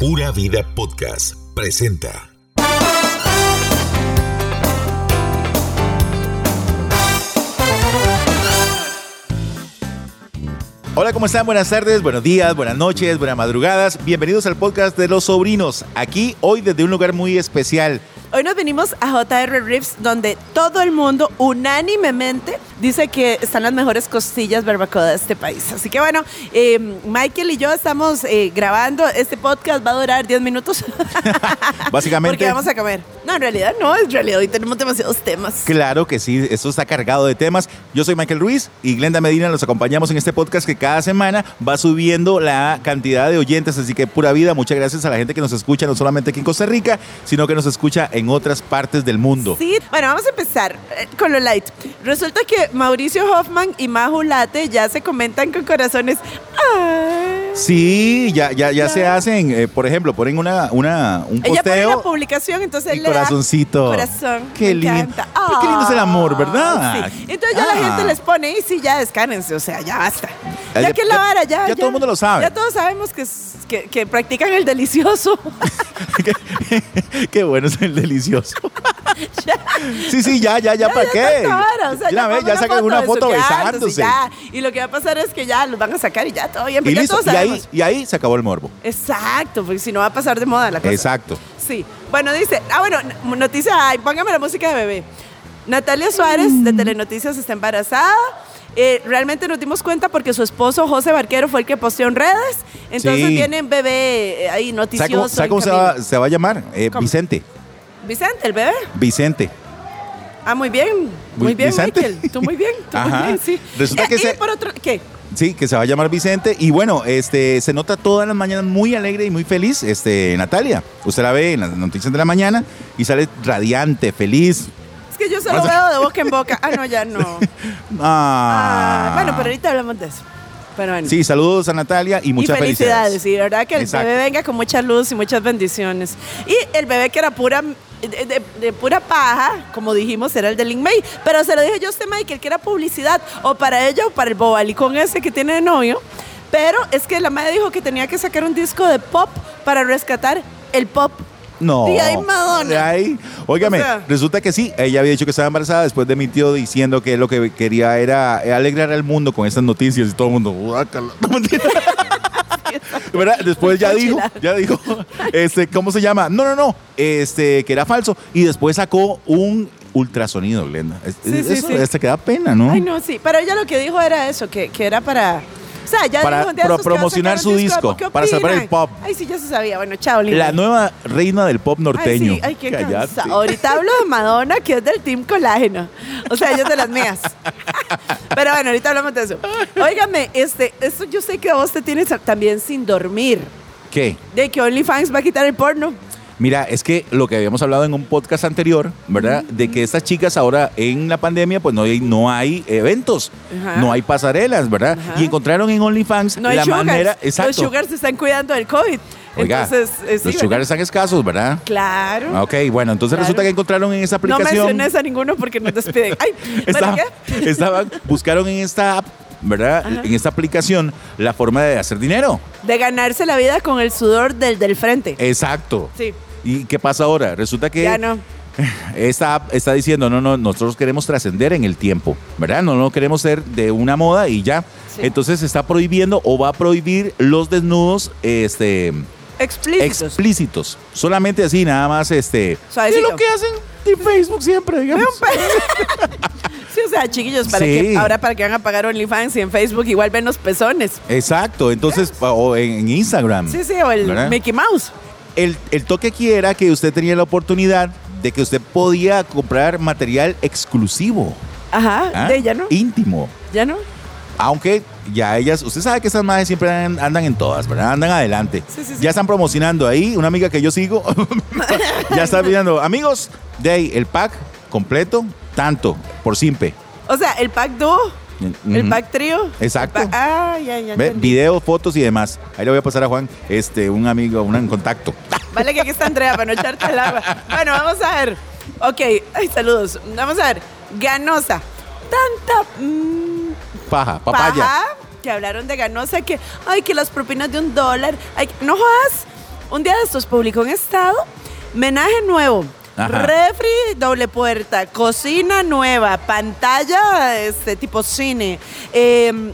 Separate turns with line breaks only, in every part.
Pura Vida Podcast presenta.
Hola, ¿cómo están? Buenas tardes, buenos días, buenas noches, buenas madrugadas. Bienvenidos al podcast de los sobrinos. Aquí hoy desde un lugar muy especial.
Hoy nos venimos a JR Ribs, donde todo el mundo unánimemente dice que están las mejores costillas barbacoa de este país. Así que bueno, eh, Michael y yo estamos eh, grabando. Este podcast va a durar 10 minutos.
Básicamente.
Porque vamos a comer. No, en realidad no, en realidad hoy tenemos demasiados temas.
Claro que sí, esto está cargado de temas. Yo soy Michael Ruiz y Glenda Medina los acompañamos en este podcast que cada semana va subiendo la cantidad de oyentes. Así que pura vida, muchas gracias a la gente que nos escucha no solamente aquí en Costa Rica, sino que nos escucha en otras partes del mundo.
Sí, bueno, vamos a empezar eh, con lo light. Resulta que Mauricio Hoffman y Majo Late ya se comentan con corazones. Ay.
Sí, ya, ya, ya se hacen, eh, por ejemplo, ponen una, una, un
Ella pone
posteo.
la publicación, entonces
y
le da
corazoncito.
corazón.
Qué
me
lindo. qué lindo es el amor, ¿verdad?
Sí. Entonces ya la
Ah.
gente les pone, y sí, ya descánense, o sea, ya basta.
Ya-
Ya, que la vara, ya.
ya todo el mundo lo sabe.
Ya todos sabemos que, que, que practican el delicioso.
qué, qué bueno es el delicioso. sí, sí, ya, ya, ya, ¿para qué?
vara, o sea,
ya, sacan una foto besándose.
ya. Y lo que va a pasar es que ya los van a sacar y ya todo bien.
Y
porque ya
listo,
todos
y ahí, y ahí se acabó el morbo.
Exacto, porque si no va a pasar de moda la cosa.
Exacto.
Sí. Bueno, dice, ah, bueno, noticia, ay, póngame la música de bebé. Natalia Suárez de Telenoticias está embarazada. Eh, realmente nos dimos cuenta porque su esposo José Barquero fue el que posteó en redes. Entonces
Sí.
viene un bebé eh, ahí
¿Sabe
noticioso.
cómo, sabe cómo se, va, se va a llamar? Eh,
¿Cómo?
Vicente.
Vicente, el bebé.
Vicente.
Ah, muy bien. Muy
Muy-
bien,
Vicente.
Michael. Tú muy bien. Tú muy
Ajá.
bien, sí.
Resulta que se-
por otro, ¿qué?
Sí, que se va a llamar Vicente. Y bueno, este se nota todas las mañanas muy alegre y muy feliz, este, Natalia. Usted la ve en las noticias de la mañana y sale radiante, feliz.
Es que yo solo veo de boca en boca. Ah, no, ya no.
Ah.
Ah, bueno, pero ahorita hablamos de eso. Pero bueno.
Sí, saludos a Natalia y muchas
y felicidades.
felicidades.
De verdad que el
Exacto.
bebé venga con mucha luz y muchas bendiciones. Y el bebé que era pura de, de- de pura paja, como dijimos, era el de Lin May. Pero se lo dije yo a usted, Michael, que era publicidad o para ella o para el bobalicón ese que tiene de novio. Pero es que la madre dijo que tenía que sacar un disco de pop para rescatar el pop.
No.
Y ahí Madonna.
De ahí. Óigame,
O sea.
resulta que sí, ella había dicho que estaba embarazada después de mi tío diciendo que lo que quería era alegrar al mundo con estas noticias y todo el mundo. ¿Verdad? Después ya dijo, ya dijo, este, ¿cómo se llama? No, no, no, este, que era falso. Y después sacó un ultrasonido, Glenda.
Sí, sí, sí.
hasta que da pena, ¿no?
Ay, no, sí. Pero ella lo que dijo era eso, que, que era para. O sea, ya
Para
dijo
pro- promocionar su disco,
pop. ¿Qué
para salvar el pop.
Ay, sí, ya se sabía. Bueno, chao, Lin
La nueva reina del pop norteño.
Ay, sí, ay, qué
Cállate.
cansado. Ahorita hablo de Madonna, que es del Team Colágeno. O sea, ella es de las mías. Pero bueno, ahorita hablamos de eso. Óigame, este, eso yo sé que vos te tienes también sin dormir.
¿Qué?
De que OnlyFans va a quitar el porno.
Mira, es que lo que habíamos hablado en un podcast anterior, ¿verdad? De que estas chicas ahora en la pandemia, pues no hay, no hay eventos, no hay pasarelas, ¿verdad? Y encontraron en OnlyFans
No hay
la
sugars.
manera.
Los
Exacto.
sugars se están cuidando del COVID.
Oiga,
Entonces, eh, sí,
los sugars están escasos, ¿verdad?
Claro.
Ok, bueno, entonces
Claro.
resulta que encontraron en esa
No
aplicación.
menciones a ninguno porque nos despiden. Ay,
Estaban,
¿qué?
estaban- buscaron en esta app, ¿verdad? En esta aplicación la forma de hacer dinero.
De ganarse la vida con el sudor del del frente.
Exacto.
Sí,
¿Y qué pasa ahora? Resulta que
ya no.
esta app está diciendo, no, no, nosotros queremos trascender en el tiempo, ¿verdad? No, no queremos ser de una moda y ya.
Sí.
Entonces está prohibiendo o va a prohibir los desnudos este,
Explícitos.
explícitos. Solamente así, nada más este.
Suavecito.
Es lo que hacen en Facebook siempre, digamos.
Sí, o sea, chiquillos, para
Sí.
que, ahora para que van a pagar OnlyFans y en Facebook igual ven los pezones.
Exacto, entonces, o en, Instagram.
Sí, sí, o el
¿verdad?
Mickey Mouse.
El, el toque aquí era que usted tenía la oportunidad de que usted podía comprar material exclusivo.
Ajá,
¿ah?
de ella, ¿no?
Íntimo.
¿Ya no?
Aunque ya ellas, usted sabe que esas madres siempre andan, andan en todas, ¿verdad? Andan adelante.
Sí, sí, sí.
Ya están promocionando ahí, una amiga que yo sigo, ya está pidiendo, amigos, de ahí, el pack completo, tanto, por simpe.
O sea, el pack dúo, el pack trío.
Exacto.
pack- ah, ya, ya.
Ve. Videos, fotos y demás. Ahí le voy a pasar a Juan, este, un amigo, un en contacto.
Vale que aquí está Andrea para no echarte el agua. Bueno, vamos a ver. Ok, ay, saludos. Vamos a ver. Ganosa. Tanta mm,
Paja, papaya.
paja que hablaron de Ganosa que, ay, que las propinas de un dólar. Ay, no jodas. Un día de estos publicó un estado, menaje nuevo.
Ajá.
Refri, doble puerta, cocina nueva, pantalla este tipo cine, eh,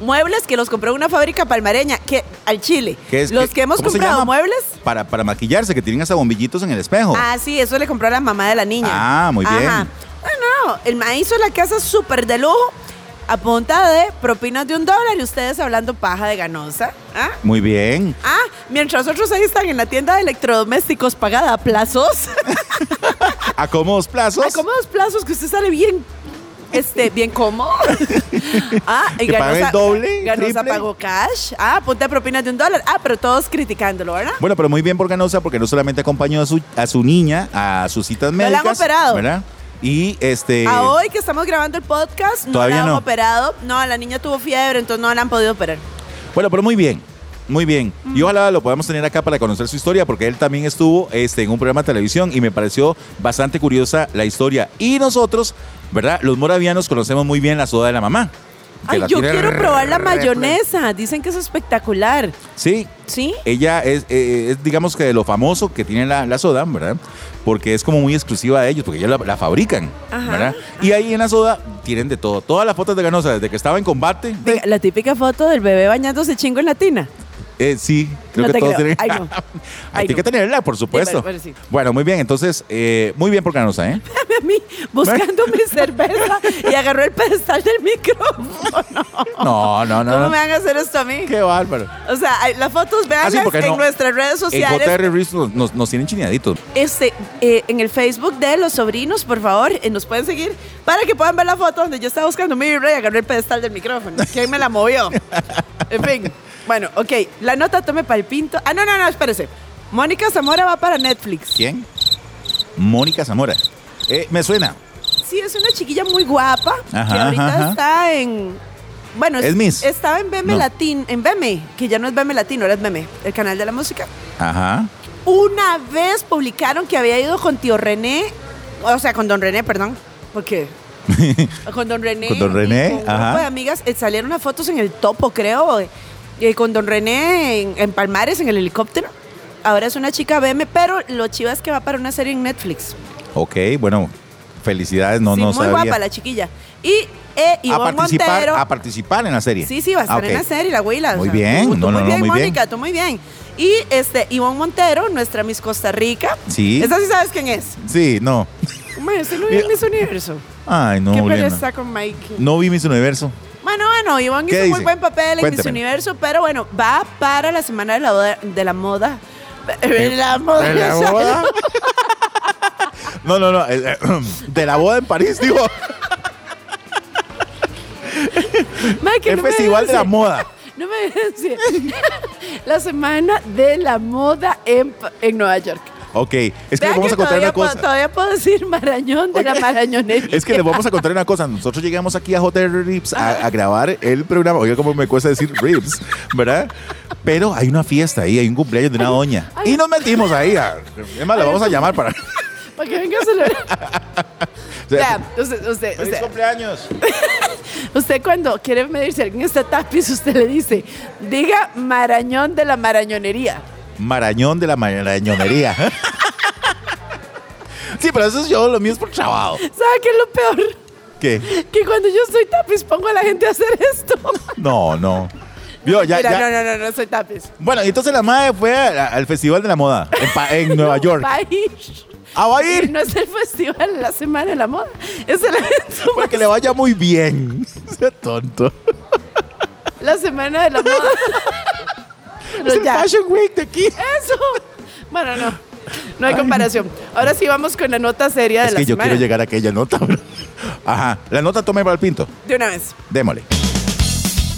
muebles que los compró una fábrica palmareña, que al Chile.
¿Qué es-
los
qué-
que hemos comprado muebles.
Para, para maquillarse, que tienen hasta bombillitos en el espejo.
Ah, sí, eso le compró a la mamá de la niña.
Ah, muy bien.
Ajá. Bueno, el maíz hizo la casa súper de lujo a punta de propinas de un dólar y ustedes hablando paja de ganosa. ¿Ah?
Muy bien.
Ah, mientras otros ahí están en la tienda de electrodomésticos pagada a plazos.
A cómodos plazos.
a cómodos plazos que usted sale bien, este, bien cómodo. ah, y
pague el doble,
Ganosa
triple.
pagó cash. Ah, punta de propinas de un dólar. Ah, pero todos criticándolo, ¿verdad?
Bueno, pero muy bien por Ganosa porque no solamente acompañó a su, a su niña a sus citas
la han
médicas.
operado.
¿verdad? Y este.
A hoy que estamos grabando el podcast, no
Todavía
la han
no.
operado. No, la niña tuvo fiebre, entonces no la han podido operar.
Bueno, pero muy bien. Muy bien. Y ojalá lo podamos tener acá para conocer su historia, porque él también estuvo este, en un programa de televisión y me pareció bastante curiosa la historia. Y nosotros, ¿verdad? Los moravianos conocemos muy bien la soda de la mamá.
Ay, yo
tiene
quiero probar la mayonesa. Dicen que es espectacular.
Sí,
¿Sí?
ella es, eh, es, digamos que de lo famoso que tiene la, la soda, ¿verdad? Porque es como muy exclusiva de ellos, porque ellos la, la fabrican,
Ajá.
¿verdad? Y ahí en la soda tienen de todo. Todas las fotos de Ganosa, desde que estaba en combate,
Venga, la típica foto del bebé bañándose chingo en la tina.
Eh, sí, creo
No
que todos
creo.
tienen.
Ay, no.
Hay
Ay,
que tenerla, por supuesto.
bueno, bueno, sí.
Bueno, muy bien, entonces, eh, muy bien por Ganosa, ¿eh?
A mí buscando mi cerveza y agarró el pedestal del micrófono.
No, no, no.
¿Cómo
no.
me van a hacer esto a mí?
Qué bárbaro.
O sea, las fotos, vean
Ah, sí, porque
en nuestras redes
En
sociales.
JR Reels nos, nos, nos tienen chineaditos.
Este, eh, en el Facebook de los sobrinos, por favor, eh, nos pueden seguir para que puedan ver la foto donde yo estaba buscando mi libro y agarré el pedestal del micrófono. ¿Quién me la movió? En fin. Bueno, ok. La nota tome para el pinto. Ah, no, no, no, espérese. Mónica Zamora va para Netflix.
¿Quién? Mónica Zamora. Eh, me suena.
Sí, es una chiquilla muy guapa que
Ajá,
ahorita
ajá, ajá.
está en. Bueno,
¿Es Miss?
estaba en Beme
No.
Latín, en Beme, que ya no es Beme Latino, ahora es Beme, el canal de la música.
Ajá.
Una vez publicaron que había ido con tío René, o sea, con don René, perdón, porque con don René.
Con don René,
con un
ajá.
grupo de amigas, eh, salieron unas fotos en el topo, creo, eh, con don René en, en Palmares, en el helicóptero. Ahora es una chica BM, pero lo chiva es que va para una serie en Netflix.
Ok, bueno, felicidades, no,
sí,
no
muy
sabía.
guapa la chiquilla. Y eh,
a participar,
Montero.
a participar en la serie.
Sí, sí, va a estar
Ah,
en la serie, la huila.
Muy bien,
tú, tú
no,
muy
no,
bien,
muy bien.
Mónica, tú muy bien. Y este, Ivonne Montero, nuestra Miss Costa Rica.
Sí.
Esa sí sabes quién es.
Sí, no.
Hombre, ese no es Miss Universo.
Ay, no,
Qué pereza con Mike.
No vi Miss Universo.
Bueno, bueno,
¿Qué
hizo muy buen papel en Miss
Cuénteme.
Universo, pero bueno, va para la semana de la, boda- de la moda. De la moda.
¿De la boda? No, no, no. eh, eh, De la boda en París, digo.
Mike,
El
no
festival de la moda.
No me decir. La semana de la moda en, en Nueva York.
Ok, es que les vamos
que
a contar
todavía
una cosa.
Todavía puedo decir marañón de la marañonería.
Es que les vamos a contar una cosa. Nosotros llegamos aquí a JR Rips a, a grabar el programa. Oiga, cómo me cuesta decir Rips, ¿verdad? Pero hay una fiesta ahí, hay un cumpleaños de una doña.
ay.
Y nos metimos ahí. a- Es más, la vamos a llamar para.
Para que venga a celebrar. Ya, usted, usted,
¡Feliz
usted,
cumpleaños!
usted cuando quiere medir si alguien está tapiz, usted le dice, diga marañón de la marañonería.
Marañón de la marañonería. Sí, pero eso es yo, lo mío es por trabajo.
¿Sabe qué es lo peor?
¿Qué?
Que cuando yo soy tapiz pongo a la gente a hacer esto.
No, no. Vio, ya,
Mira,
ya.
no, no, no, no soy tapiz.
Bueno, entonces la madre fue a- al Festival de la Moda en, Pa- en Nueva York.
Va a ir.
Ah, va a ir.
No es el festival de la semana de la moda. Es el evento
Para que le vaya muy bien. Sea tonto.
La semana de la moda.
Es el
ya.
Fashion Week de aquí.
Eso. Bueno, no. No hay comparación. Ahora sí vamos con la nota seria de
Es
la
que yo quiero llegar a aquella nota. Ajá. La nota tome para el pinto.
De una vez.
Démosle.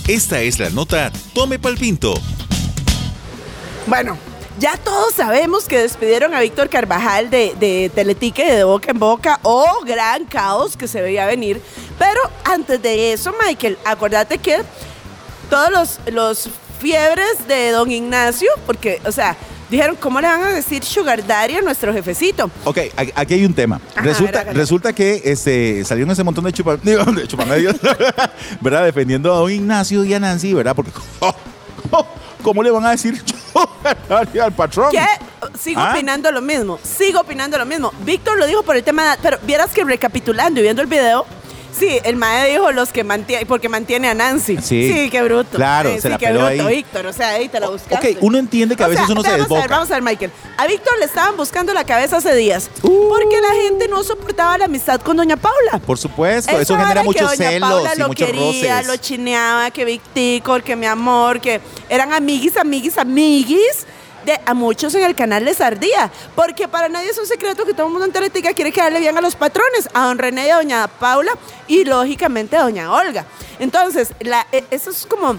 Esta es la nota Tome Palpinto.
Bueno, ya todos sabemos que despidieron a Víctor Carvajal de, de Teletique, de Boca en Boca. Oh, gran caos que se veía venir. Pero antes de eso, Michael, acuérdate que todos los, los fiebres de don Ignacio, porque, o sea, dijeron, ¿cómo le van a decir Sugar Daddy a nuestro jefecito?
Ok, aquí hay un tema.
Ajá,
resulta, resulta que este, salieron ese montón de, chupa, de chupamedios, ¿verdad? Defendiendo a don Ignacio y a Nancy, ¿verdad? Porque, ¿cómo le van a decir al patrón.
Que sigo
¿Ah?
opinando lo mismo, sigo opinando lo mismo. Víctor lo dijo por el tema pero vieras que recapitulando y viendo el video, sí, el mae dijo los que mantiene, porque mantiene a Nancy.
Sí.
qué bruto.
Claro,
Sí,
se
sí,
la
qué
peló
bruto,
ahí.
Víctor, o sea, ahí te la buscaste.
Ok, uno entiende que a
O sea,
veces uno se
vamos a ver, vamos a ver, Michael. A Víctor le estaban buscando la cabeza hace días.
Uh.
Porque la gente no soportaba la amistad con Doña Paula.
Por supuesto, eso
Esa
genera muchos
doña
celos
Paula
y
lo
muchos
quería,
roces.
lo chineaba, que Victicor, que mi amor, que eran amiguis, amiguis, amiguis. De, a muchos en el canal les ardía, porque para nadie es un secreto que todo el mundo en Teletica quiere quedarle bien a los patrones, a don René y a doña Paula, y lógicamente a doña Olga. Entonces, la, e- eso es como,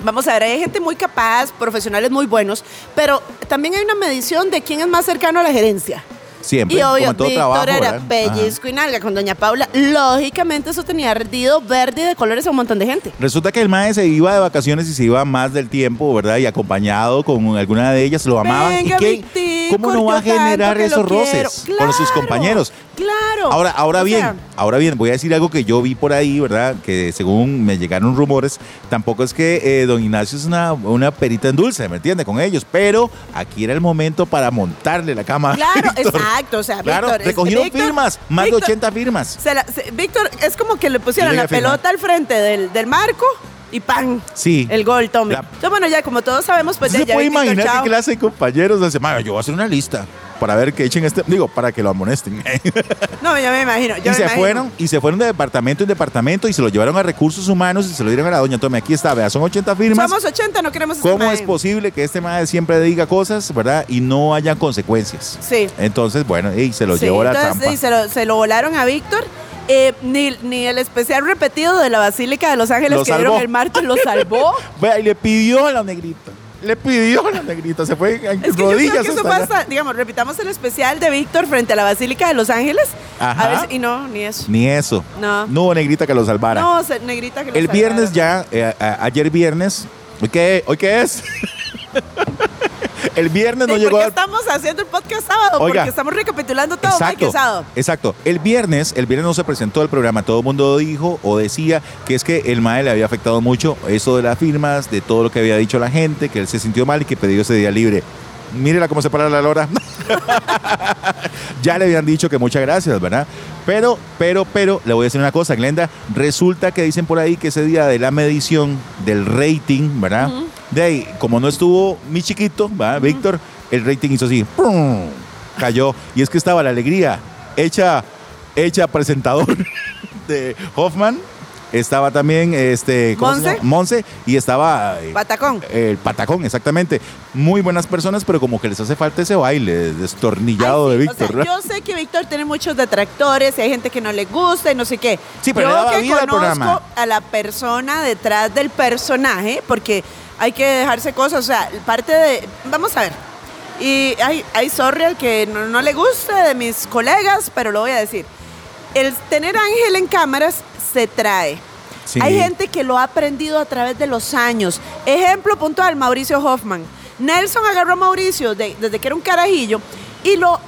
vamos a ver, hay gente muy capaz, profesionales muy buenos, pero también hay una medición de quién es más cercano a la gerencia.
Siempre,
Y
como
obvio,
en todo
Víctor
trabajo,
era
¿verdad?
pellizco y nalga con doña Paula. Lógicamente eso tenía ardido verde y de colores a un montón de gente.
Resulta que el mae se iba de vacaciones y se iba más del tiempo, ¿verdad? Y acompañado con alguna de ellas, lo amaban.
Venga,
¿Y qué?
Victico,
¿Cómo no va a generar esos roces con sus
Claro,
compañeros?
Claro.
Ahora, ahora bien,
sea,
ahora bien, voy a decir algo que yo vi por ahí, ¿verdad? Que según me llegaron rumores, tampoco es que eh, don Ignacio es una, una perita en dulce, ¿me entiende? Con ellos, pero aquí era el momento para montarle la cama.
Claro, exacto. O sea,
Claro,
Víctor,
recogieron
Víctor-
firmas, más
Víctor-
de 80 firmas.
se la- se- Víctor, es como que le pusieron la pelota al frente del, del marco y ¡pam!
Sí.
El gol, tome.
La-
Entonces, bueno, ya como todos sabemos, pues
¿Se
ya, ya
puede imaginar qué clase de compañeros hace? "Mae, yo voy a hacer una lista para ver que echen este, digo, para que lo amonesten.
No, yo me imagino. Yo
y
me
se
imagino.
fueron, y se fueron de departamento en departamento y se lo llevaron a recursos humanos y se lo dieron a la doña Tome. Aquí está, vea, son 80 firmas.
Somos 80, no queremos este
¿Cómo
mae.
es posible que este madre siempre diga cosas, verdad? Y no haya consecuencias.
Sí.
Entonces, bueno, y se lo
Sí,
llevó la
entonces,
trampa.
sí, se, lo, se lo volaron a Víctor. Eh, ni, ni el especial repetido de la Basílica de Los Ángeles
Lo
que
salvó.
dieron el martes lo salvó.
Vea, y le pidió a la negrita. Le pidió a la negrita. Se fue en
Es que yo
rodillas
creo que eso pasa, digamos, repitamos el especial de Víctor frente a la Basílica de Los Ángeles.
Ajá.
A si- y no, ni eso.
Ni eso.
No.
No hubo negrita que lo salvara.
No, negrita que lo
El viernes ya, eh, a- ayer viernes, ¿hoy qué, ¿hoy qué es? el viernes no
¿Y
llegó
¿Por qué
al-
estamos haciendo el podcast sábado?
Oiga.
Porque estamos recapitulando
Exacto, exacto. El viernes, el viernes no se presentó el programa. Todo el mundo dijo o decía que es que el MAE le había afectado mucho eso de las firmas, de todo lo que había dicho la gente, que él se sintió mal y que pidió ese día libre. Mírela cómo se para la lora. ya le habían dicho que muchas gracias, ¿verdad? Pero, pero, pero, le voy a decir una cosa, Glenda. Resulta que dicen por ahí que ese día de la medición del rating, ¿verdad? De ahí, como no estuvo mi chiquito, ¿verdad? Víctor, el rating hizo así. ¡pum! Cayó. Y es que estaba la alegría hecha, hecha presentador de Hoffman. Estaba también este, ¿cómo se
Monse.
Monse y estaba eh,
Patacón.
el patacón, exactamente. Muy buenas personas, pero como que les hace falta ese baile destornillado
Ay,
de Víctor.
o sea,
¿verdad?
yo sé que Víctor tiene muchos detractores y hay gente que no le gusta y no sé qué.
Sí, pero
yo
le daba
que
vida al
conozco
programa.
a la persona detrás del personaje, porque hay que dejarse cosas, o sea, parte de... Vamos a ver. Y hay, hay sorry al que no, no le gusta de mis colegas, pero lo voy a decir. El tener a Ángel en cámaras se trae.
Sí.
Hay gente que lo ha aprendido a través de los años. Ejemplo puntual, Mauricio Hoffman. Nelson agarró a Mauricio de- desde que era un carajillo y lo,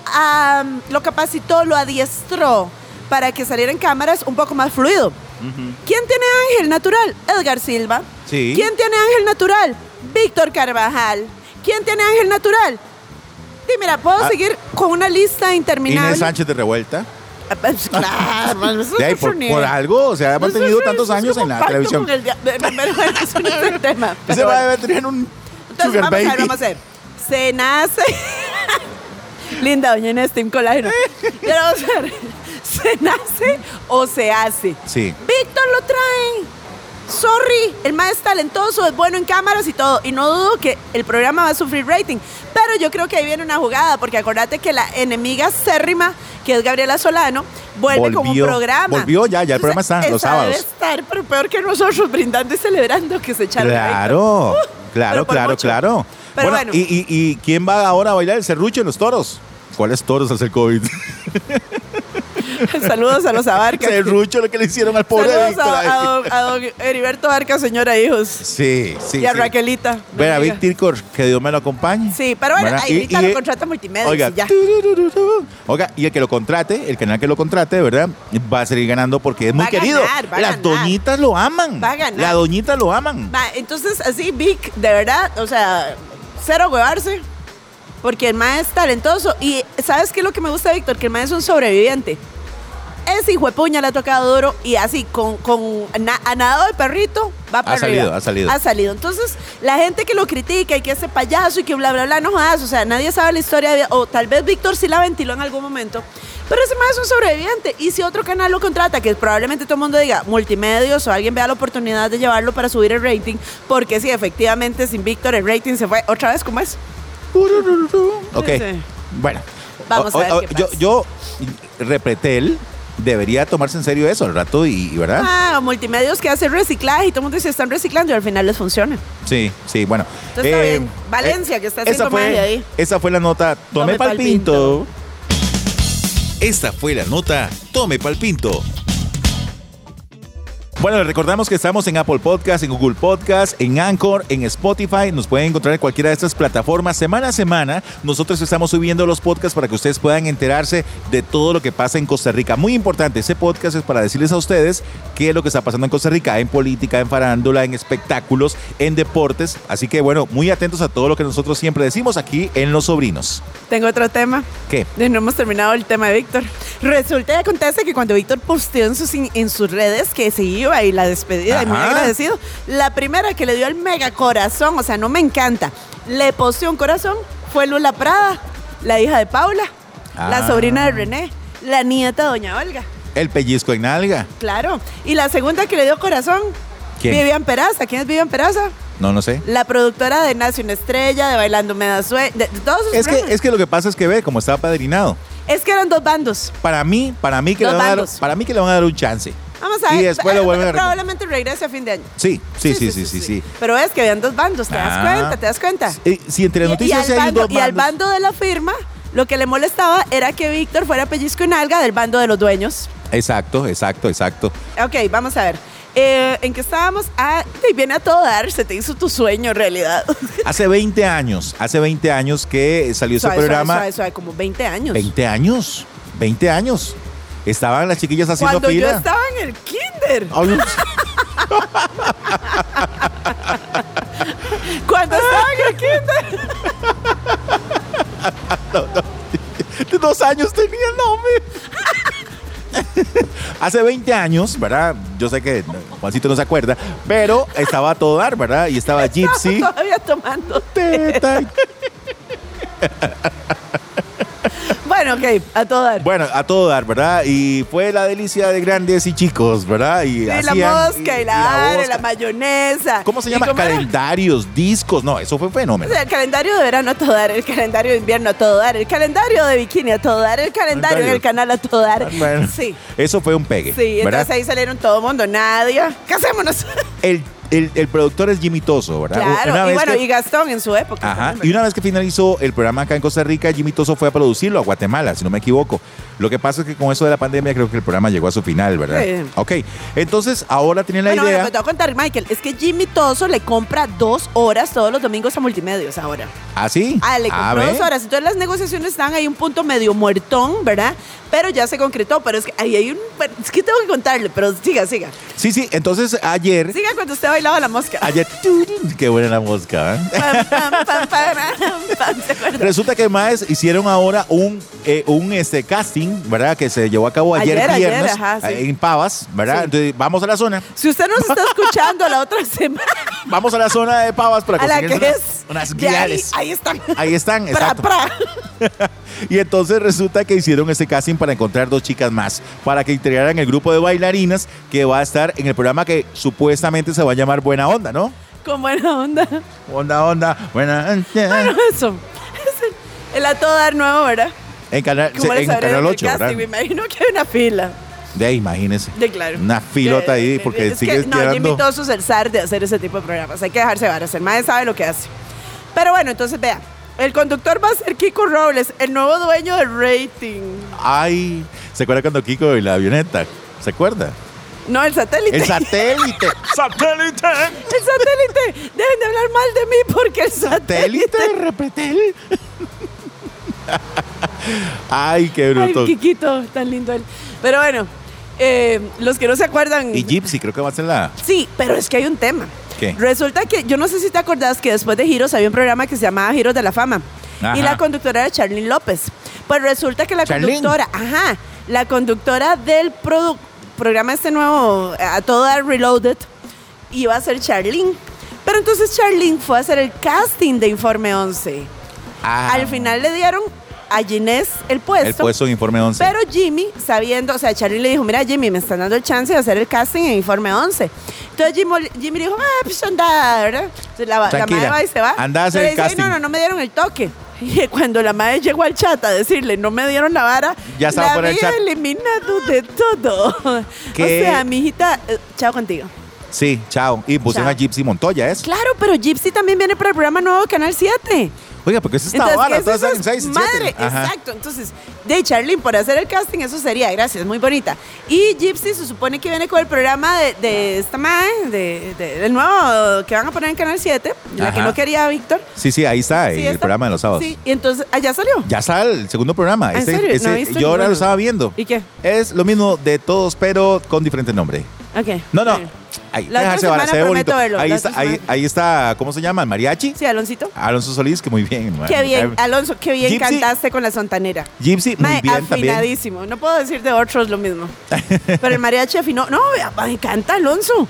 lo capacitó, lo adiestró para que saliera en cámaras un poco más fluido. ¿Quién tiene ángel natural? Edgar Silva.
Sí.
¿Quién tiene ángel natural? Víctor Carvajal. ¿Quién tiene ángel natural? Sí, mira, puedo
Ah.
seguir con una lista interminable.
Inés Sánchez de Revuelta.
Ah, pues, Claro, eso
De ahí,
es
por,
otro
por algo, o sea, ha
Eso
mantenido
es-
tantos
eso es
años
como
en la
pacto
televisión.
con el dia- Pero bueno, eso no es el tema.
Ese
pero
va a tener un
Entonces,
sugar
vamos a ver,
baby.
vamos a ver. Se nace. Linda, doña Inés, Team Colágeno. Pero vamos a ver. ¿Se nace o se hace?
Sí.
Víctor lo traen. Sorry, el más es talentoso, es bueno en cámaras y todo. Y no dudo que el programa va a sufrir rating. Pero yo creo que ahí viene una jugada, porque acordate que la enemiga cérrima, que es Gabriela Solano, vuelve como un
Volvió,
programa.
volvió ya, ya el programa está los sábados.
Debe estar, pero peor que nosotros brindando y celebrando que se echaron.
Claro, claro, claro,
mucho.
claro.
Pero
bueno,
bueno.
¿y, y, y quién va ahora a bailar el serrucho en los toros? ¿Cuáles toros hace el COVID?
Saludos a los abarcas.
serrucho lo que le hicieron al pobre
Saludos
Víctor.
a, a don, a don Heriberto Arca, señora hijos.
Sí, sí.
y a
sí.
Raquelita.
Ver a
amiga.
Víctor, que Dios me lo acompañe.
Sí, pero bueno,
¿Verdad?
ahí
y-
lo contrata multimedia.
Oiga,
y ya.
oiga, y el que lo contrate, el canal que lo contrate, ¿verdad? Va a seguir ganando porque es muy
Va
querido.
ganar, a
Las doñitas lo aman.
Va a ganar.
Las doñitas lo aman.
Va, entonces, así, Vic, de verdad, o sea, cero huevarse, porque el mae es talentoso. Y ¿sabes qué es lo que me gusta Víctor? Que el mae es un sobreviviente. Ese hijo de puña le ha tocado duro y así, con, con na- a nadado de perrito, va para
salido,
arriba.
ha salido.
Ha salido. Entonces, la gente que lo critica y que ese payaso y que bla, bla, bla, no jodas. O sea, nadie sabe la historia, de- o tal vez Víctor sí la ventiló en algún momento. Pero ese más es un sobreviviente. Y si otro canal lo contrata, que probablemente todo el mundo diga multimedios o alguien vea la oportunidad de llevarlo para subir el rating, porque sí, efectivamente, sin Víctor el rating se fue otra vez, ¿cómo es?
Ok.
Sí, sí.
Bueno.
Vamos a ver qué
yo,
pasa.
yo, Repretel, debería tomarse en serio eso al rato y, y, ¿verdad?
Ah, multimedios que hacen reciclaje y todo el mundo dice están reciclando y al final les funciona.
Sí, sí, bueno.
Entonces está bien. Valencia, que está
esa
haciendo
fue,
magia ahí.
Esa fue la nota. Tome
Tome
pal
pal
pinto.
Esta fue la nota Tome Palpinto.
Bueno, les recordamos que estamos en Apple Podcast, en Google Podcast, en Anchor, en Spotify. Nos pueden encontrar en cualquiera de estas plataformas. Semana a semana, nosotros estamos subiendo los podcasts para que ustedes puedan enterarse de todo lo que pasa en Costa Rica. Muy importante, ese podcast es para decirles a ustedes qué es lo que está pasando en Costa Rica, en política, en farándula, en espectáculos, en deportes. Así que, bueno, muy atentos a todo lo que nosotros siempre decimos aquí en Los Sobrinos.
Tengo otro tema.
¿Qué?
No hemos terminado el tema de Víctor. Resulta y acontece que cuando Víctor posteó en sus, en sus redes que se y la despedida y muy agradecido, la primera que le dio el mega corazón, o sea, no me encanta, le posteó un corazón, fue Lula Prada, la hija de Paula,
Ah.
la sobrina de René, la nieta de Doña Olga.
El pellizco en nalga.
Claro. Y la segunda que le dio corazón,
¿Quién?
Vivian Peraza. ¿Quién es Vivian Peraza?
No, no sé.
La productora de Nace una Estrella, de Bailando Me da Sue- de, de todos sus
Es que, es que lo que pasa es que ve, como estaba padrinado.
Es que eran dos bandos.
Para mí, para mí que le a dar, para mí que le van a dar un chance.
Vamos a ver.
Y después lo vuelven a retomar.
Probablemente regrese a fin de año.
Sí, sí, sí, sí, sí, sí.
Pero es que habían dos bandos, ¿te das
Ah.
cuenta? ¿Te das cuenta?
Eh, Si entre
y,
noticias hay dos
y al
bandos.
bando de la firma, lo que le molestaba era que Víctor fuera pellizco en alga del bando de los dueños.
Exacto, exacto, exacto.
Ok, vamos a ver. Eh, ¿En qué estábamos? Ah, te viene a todo dar, se te hizo tu sueño realidad.
Hace 20 años, hace 20 años que salió ese
Suave, suave,
programa.
suave, suave, como 20 años.
20 años, 20 años. Estaban las chiquillas haciendo
Cuando yo
fila.
estaba en el kinder.
No.
Cuando estaba en el kinder.
de dos años tenía el nombre. Hace 20 años, ¿verdad? Yo sé que Juancito no se acuerda, pero estaba a todo dar, ¿verdad? Y estaba Gypsy.
Todavía tomando.
Teta.
Bueno, ok, a todo dar.
Bueno, a todo dar, ¿verdad? Y fue la delicia de grandes y chicos, ¿verdad? Y
Sí, la
hacían-
mosca y la, la mayonesa.
¿Cómo se
¿Y
llama?
era?
Calendarios, discos. No, eso fue
O
fenómeno.
sea, el calendario de verano a todo dar, el calendario de invierno a todo dar, el calendario de bikini a todo dar, el calendario en el canal a todo dar.
Bueno,
Sí.
Eso fue un pegue.
Sí,
¿verdad?
entonces ahí salieron todo el mundo, Nadia. Casémonos.
El, el- el productor es Jimmy Toso, ¿verdad? Una
claro, y
vez
bueno,
que-
y Gastón en su época.
Ajá.
también,
Y una vez que finalizó el programa acá en Costa Rica, Jimmy Toso fue a producirlo a Guatemala, si no me equivoco. Lo que pasa es que con eso de la pandemia creo que el programa llegó a su final, ¿verdad?
Sí.
Ok. Entonces, ahora tienen la
Bueno, bueno,
idea.
pues te voy a contar, Michael, es que Jimmy Toso le compra dos horas todos los domingos a Multimedios ahora.
¿Ah, sí?
Ah, le compró
ve.
dos horas. Entonces las negociaciones están ahí un punto medio muertón, ¿verdad? Pero ya se concretó. Pero es que ahí hay un. Es que tengo que contarle, pero siga, siga.
Sí, sí. Entonces, ayer.
Siga cuando usted bailaba la mosca.
Ayer. Qué buena la mosca, ¿eh? Resulta que más hicieron ahora un, eh, un este, casting, ¿verdad? Que se llevó a cabo ayer,
Ayer, ayer,
viernes
ajá, sí.
eh, en Pavas, ¿verdad?
Sí.
Entonces, vamos a la zona.
Si usted nos está escuchando la otra semana,
Vamos a la zona de Pavas para
a la
conseguir
que
unas,
es.
unas
ahí,
guiales.
ahí están.
Ahí están,
Pra,
exacto.
pra.
Y entonces resulta que hicieron ese casting para encontrar dos chicas más, para que integraran el grupo de bailarinas que va a estar en el programa que supuestamente se va a llamar Buena Onda, ¿no?
Con buena onda.
Onda, onda, buena onda.
Bueno, eso. Es el, el a todo dar nuevo, ¿verdad?
En, Canal- en Canal
en el
8,
casting. Me imagino que hay una fila.
De ahí, imagínese.
De claro.
Una filota ahí, porque
es
sigue
que, No,
tirando.
Toso es el zar de hacer ese tipo de programas. Hay que dejarse varas. El maestro sabe lo que hace. Pero bueno, entonces vea. El conductor va a ser Kiko Robles, el nuevo dueño del rating.
Ay, ¿se acuerda cuando Kiko y la avioneta? ¿Se acuerda?
No, el satélite.
El satélite. ¡Satélite!
El satélite. Deben de hablar mal de mí porque el satélite.
¡Satélite! ¡Repetel! Ay, qué
Ay,
bruto.
Kikito, tan lindo él. Pero bueno, eh, los que no se acuerdan.
Y Gypsy, creo que va a ser la.
Sí, pero es que hay un tema.
¿Qué?
Resulta que, yo no sé si te acordás que después de Giros había un programa que se llamaba Giros de la Fama.
Ajá.
Y la conductora era Charlene López. Pues resulta que la
Charlene.
conductora, ajá, la conductora del programa este nuevo, a toda Reloaded, iba a ser Charlene. Pero entonces Charlene fue a hacer el casting de Informe 11.
Ah,
Al final le dieron a Ginés el puesto.
El puesto de Informe 11.
Pero Jimmy, sabiendo, o sea, Charlie le dijo, mira Jimmy, me están dando el chance de hacer el casting en Informe 11. Entonces Jimmy, Jimmy dijo, ah, pues anda, ¿verdad? Entonces la, madre va y se va.
anda a hacer
Pero
el
dice, "Ay,
casting".
No, no, no me dieron el toque. Y cuando la madre llegó al chat a decirle, no me dieron la vara,
Ya estaba
la
fuera del
había
chat.
eliminado de todo.
¿Qué?
O sea, mijita, eh, chao contigo.
Sí, chao. Y pusieron
Chao.
a Gypsy Montoya, ¿es?
Claro, pero Gypsy también viene para el programa nuevo de Canal 7.
Oiga, porque es esta
Entonces,
vara,
¿qué es
todas
eso?
y
Madre.
Ajá.
exacto. Entonces, de Charlene, por hacer el casting, eso sería, gracias, muy bonita. Y Gypsy se supone que viene con el programa de, de esta madre, de, de- del nuevo que van a poner en Canal 7, la que no quería Víctor.
Sí, sí, ahí está,
Sí,
el
está.
programa de los sábados.
Sí, y entonces, allá salió.
Ya sale el segundo programa.
¿En
Este-
serio? No he visto
yo ahora lo estaba viendo.
¿Y qué?
Es lo mismo de todos, pero con diferente nombre.
Ok.
No, no.
Bueno.
Ahí,
La otra
dejarse vara,
semana
se ve
prometo
bonito.
verlo,
Ahí
la
está,
otra
ahí,
semana.
ahí está, ¿cómo se llama? ¿El mariachi?
Sí, Aloncito.
Alonso Solís, que muy bien.
Qué bien, Alonso, qué bien
Gypsy-
cantaste con la sontanera.
Gypsy, muy
Mae,
bien también.
afinadísimo. No puedo decir de otros lo mismo. Pero el mariachi afinó. No, me encanta Alonso.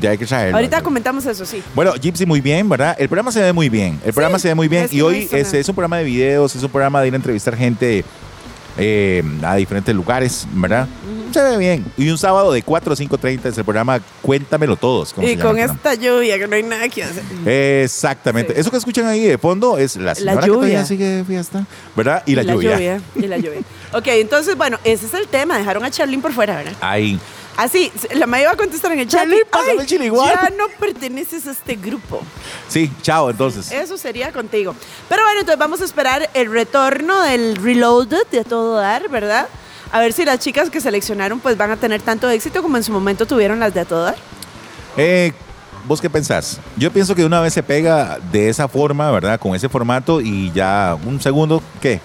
Ya hay que traerlo.
Ahorita comentamos eso, sí.
Bueno, Gypsy muy bien, ¿verdad? El programa se ve muy bien. El programa se ve muy bien.
es que
Y
no
hoy es,
nada.
es un programa de videos, es un programa de ir a entrevistar gente eh, a diferentes lugares, ¿verdad? Se ve bien. Y un sábado de 4 a 5.30 es el programa Cuéntamelo Todos. ¿cómo
Y
se llama
con esta lluvia que no hay nada que hacer.
Exactamente.
Sí.
Eso que escuchan ahí de fondo es la señora que todavía
lluvia.
sigue de fiesta, ¿verdad? Y la, lluvia.
Y la lluvia. ok, entonces, bueno, ese es el tema. Dejaron a Charlene por fuera, ¿verdad?
Ahí.
Así, la madre iba a contestar en el chat. "Ay,
el chile igual".
Ya no perteneces a este grupo.
Sí, chao, entonces.
Eso sería contigo. Pero bueno, entonces vamos a esperar el retorno del Reloaded de todo dar, ¿verdad? A ver si las chicas que seleccionaron pues van a tener tanto éxito como en su momento tuvieron las de a todo dar.
Eh, ¿Vos qué pensás? Yo pienso que una vez se pega de esa forma, ¿verdad? Con ese formato y ya un segundo, ¿qué?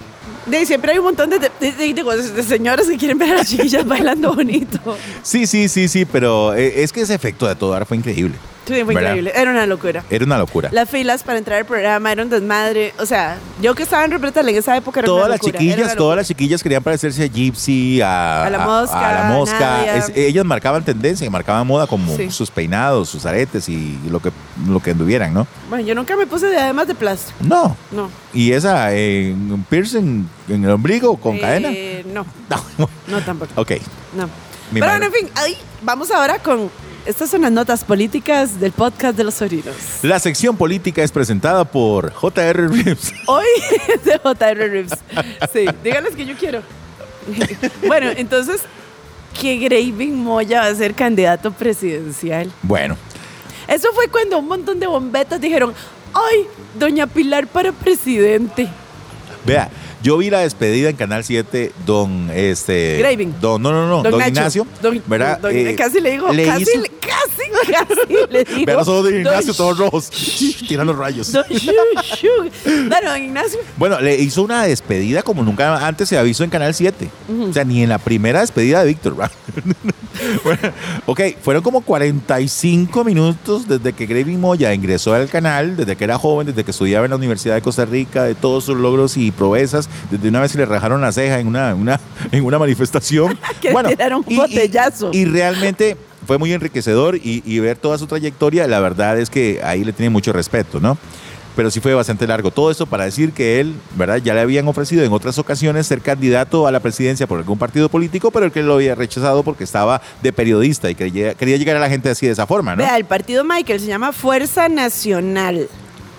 De siempre hay un montón de, de- señoras que quieren ver a las chiquillas bailando bonito.
Sí, sí, sí, sí, pero eh, es que ese efecto de todo fue increíble.
Sí, fue
¿Verdad?
increíble. Era una locura.
Era una locura.
Las filas para entrar al programa eran desmadre. O sea, yo que estaba en Repretal en esa época era
Todas
una
las
locura, era
chiquillas,
una
todas las chiquillas querían parecerse a Gypsy, a,
A la mosca,
a la mosca. Es- ellas marcaban tendencia, marcaban moda como
Sí.
sus peinados, sus aretes y lo que, lo que anduvieran, ¿no?
Bueno, yo nunca me puse de además de plástico.
No.
No.
¿Y esa eh, piercing en el ombligo con
Eh,
cadena?
No,
No.
no tampoco.
ok.
No.
Mi
Pero bueno, en fin, ahí vamos ahora con. Estas son las notas políticas del podcast de los sobrinos.
La sección política es presentada por J.R. Reeves.
Hoy es de J.R. Reeves. Sí, díganles que yo quiero. Bueno, entonces, que Graving Moya va a ser candidato presidencial.
Bueno,
Eso fue cuando un montón de bombetas dijeron, ¡ay, doña Pilar para presidente!
vea, yo vi la despedida en Canal 7, don este.
Graving.
Don, no, no, no, don. Ignacio.
Don-
¿verdad?
don-
Eh,
casi le digo,
le
casi,
hizo-
casi, casi le digo.
Los ojos de Ignacio
don
todos rojos. Rayos.
Don Shu, Shu. Bueno, don Ignacio.
Bueno, le hizo una despedida como nunca antes se avisó en Canal 7. O sea, ni en la primera despedida de Víctor. ¿verdad? Bueno, ok, fueron como 45 minutos desde que Gravy Moya ingresó al canal, desde que era joven, desde que estudiaba en la Universidad de Costa Rica, de todos sus logros y proezas. Desde una vez se le rajaron la ceja en una, una- en una manifestación.
Que le tiraron un
y-
botellazo.
Y, realmente fue muy enriquecedor y, y ver toda su trayectoria, la verdad es que ahí le tiene mucho respeto, ¿no? pero sí fue bastante largo. Todo esto para decir que él, ¿verdad? Ya le habían ofrecido en otras ocasiones ser candidato a la presidencia por algún partido político, pero el que lo había rechazado porque estaba de periodista y quería, quería llegar a la gente así de esa forma, ¿no?
Vea, el partido Michael se llama Fuerza Nacional.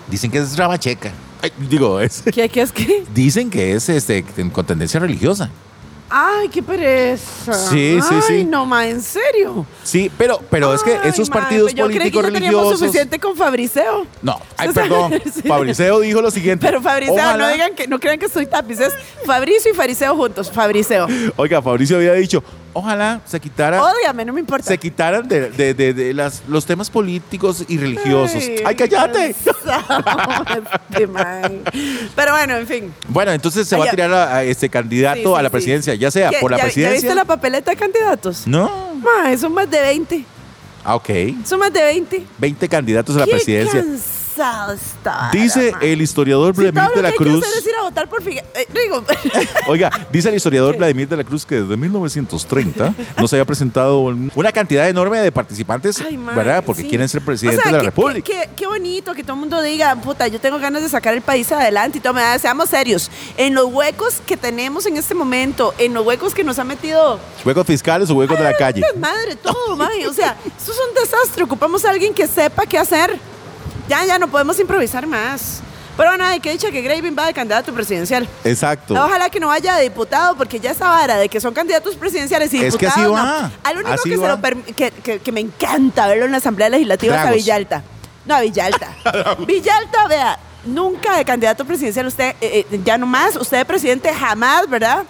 Dicen que es rama checa. Ay, digo, es,
¿Qué, qué es que?
dicen que es este, con tendencia religiosa.
Ay, qué pereza.
Sí, sí,
Ay,
sí.
no, ma, en serio.
Sí, pero, pero es que
Ay,
esos
ma,
partidos
yo creí que
políticos
ya teníamos
religiosos.
suficiente con Fabriceo.
No, ay,
O sea,
perdón.
sí.
Fabriceo dijo lo siguiente.
Pero Fabriceo,
Ojalá-
no digan que no crean que soy tapiz, es Fabricio y Fariseo juntos, Fabriceo.
Oiga, Fabricio había dicho, ojalá se quitara.
Ódiame, no me importa.
se quitaran de, de- de- de las, los temas políticos y religiosos. ¡Ay, cállate!
este man. Pero bueno, en fin.
Bueno, entonces se va a
Ay,
tirar a, a este candidato
Sí, sí,
a la
sí.
presidencia, ya sea por la
¿Ya- ¿Ya
presidencia.
viste la papeleta de candidatos?
No.
Ma, son más de 20.
Ah, ok.
Son más de 20.
20 candidatos a la
Qué
presidencia. Dice el historiador
Si
Vladimir
lo
de la
que que
Cruz.
es ir a votar por Figueroa. Eh, digo,
Oiga, dice el historiador. Vladimir de la Cruz que desde 1930 no se había presentado una cantidad enorme de participantes,
Ay,
¿verdad? Porque
sí.
quieren ser
O
presidentes
sea,
de la
qué-
República.
Qué, bonito que todo el mundo diga, puta, yo tengo ganas de sacar el país adelante y todo. Seamos serios. En los huecos que tenemos en este momento, en los huecos que nos ha metido.
Huecos fiscales o huecos de la calle.
Madre, todo, mae. O sea, esto es un desastre. Ocupamos a alguien que sepa qué hacer. Ya, ya no podemos improvisar más. Pero bueno, hay que dicha que Graving va de candidato presidencial.
Exacto.
Ojalá que no vaya de diputado, porque ya esa vara de que son candidatos presidenciales y
Es que
diputados.
así
no.
va,
Al único
así
que, se lo que, que- que me encanta verlo en la Asamblea Legislativa es a. Villalta. No, a Villalta. Villalta, vea, nunca de candidato presidencial, usted, eh, eh, ya nomás, usted de presidente jamás, ¿verdad?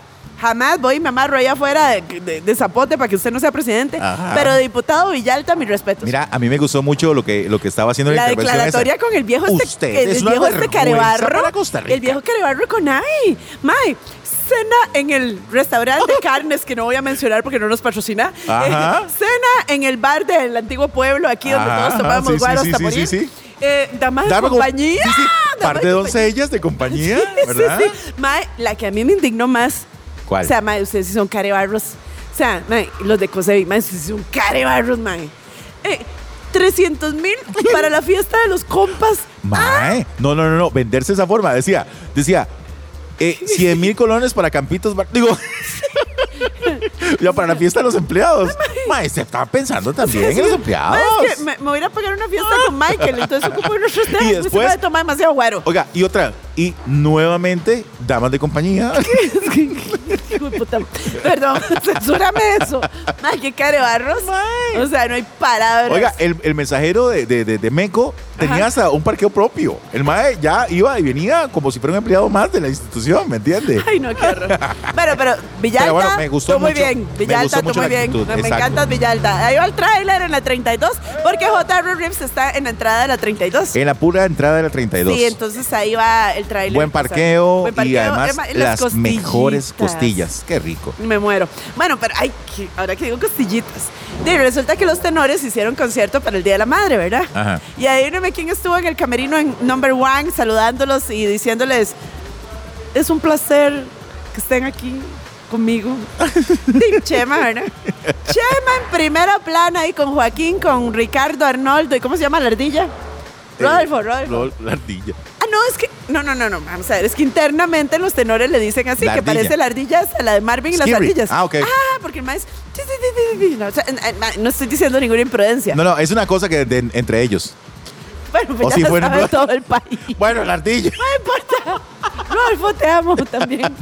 Jamás voy y me amarro ahí afuera de, de- de zapote para que usted no sea presidente.
Ajá.
Pero diputado Villalta, mis respetos.
Mira, a mí me gustó mucho lo que, lo que estaba haciendo en la,
La
intervención
declaratoria
esa.
con el viejo este,
Usted
el,
es
el
una
viejo este
vergüenza
carebarro.
para Costa Rica.
El viejo carebarro con ay, May, cena en el restaurante de carnes que no voy a mencionar porque no nos patrocina.
Ajá.
Eh, cena en el bar del antiguo pueblo aquí donde
Ajá,
todos tomamos
sí, sí,
guaro
sí,
hasta
sí,
morir.
sí, sí.
Eh, damas de
Dame como-
compañía.
sí, sí,
damas
par de
compañía.
doncellas de compañía,
Sí,
¿verdad?
sí, sí. Mae, la que a mí me indignó más.
¿Cuál?
O sea, mae, ustedes sí son carebarros. O sea, mae, los de Cosevi, mae, ustedes sí son carebarros, mae. Eh, 300 mil para la fiesta de los compas.
Mae, no, no, no, no, venderse de esa forma. Decía, decía, eh, 100 mil colones para Campitos. Bar- Digo, ya para la fiesta de los empleados. Mae, se estaba pensando también en los empleados.
Mae, es que me, me voy a ir a pagar una fiesta con Michael, entonces ocupo temas.
Y después-
Se puede tomar demasiado guaro.
Oiga, y otra, y nuevamente, damas de compañía.
Perdón, censúrame eso. Ay, qué carebarros. O sea, no hay palabras.
Oiga, el, el mensajero de, de, de- de Meco tenía
Ajá.
hasta un parqueo propio. El mae ya iba y venía como si fuera un empleado más de la institución, ¿me entiende?
Ay, no, qué horror. Bueno, pero Villalta,
Pero bueno, me gustó
tú muy
mucho.
bien.
Me
Villalta,
gustó
tú
mucho
muy bien.
actitud,
Me
exacto.
encanta Villalta. Ahí va el tráiler en la 32, porque J.R. Reeves está en la entrada de la 32.
En la pura entrada de la 32.
Sí, entonces ahí va el tráiler.
Buen parqueo,
Buen
y
parqueo,
además
y
las
costillitas.
mejores costillas. Qué rico.
Me muero. Bueno, pero ay, que- ahora que digo costillitas. De, resulta que los tenores hicieron concierto para el Día de la Madre, ¿verdad?
Ajá.
Y adivíname quién estuvo en el camerino en Number One saludándolos y diciéndoles, es un placer que estén aquí conmigo. Chema, ¿verdad? Chema en primera plana ahí con Joaquín, con Ricardo Arnoldo y ¿cómo se llama la ardilla? Rodolfo,
Eh,
Rodolfo.
Rol- la ardilla.
No, es que. No, no, no, no. Vamos a ver. Es que internamente los tenores le dicen así,
La
que
ardilla.
parece la ardilla hasta la de Marvin y las ardillas.
Ah, ok.
Ah, porque el maestro. No, o sea, no estoy diciendo ninguna imprudencia.
No, no, es una cosa que de- entre ellos.
bueno,
o
pues ya
si
lo
fuera-
sabe todo el país.
Bueno, la ardilla.
No importa. Rodolfo, te amo también.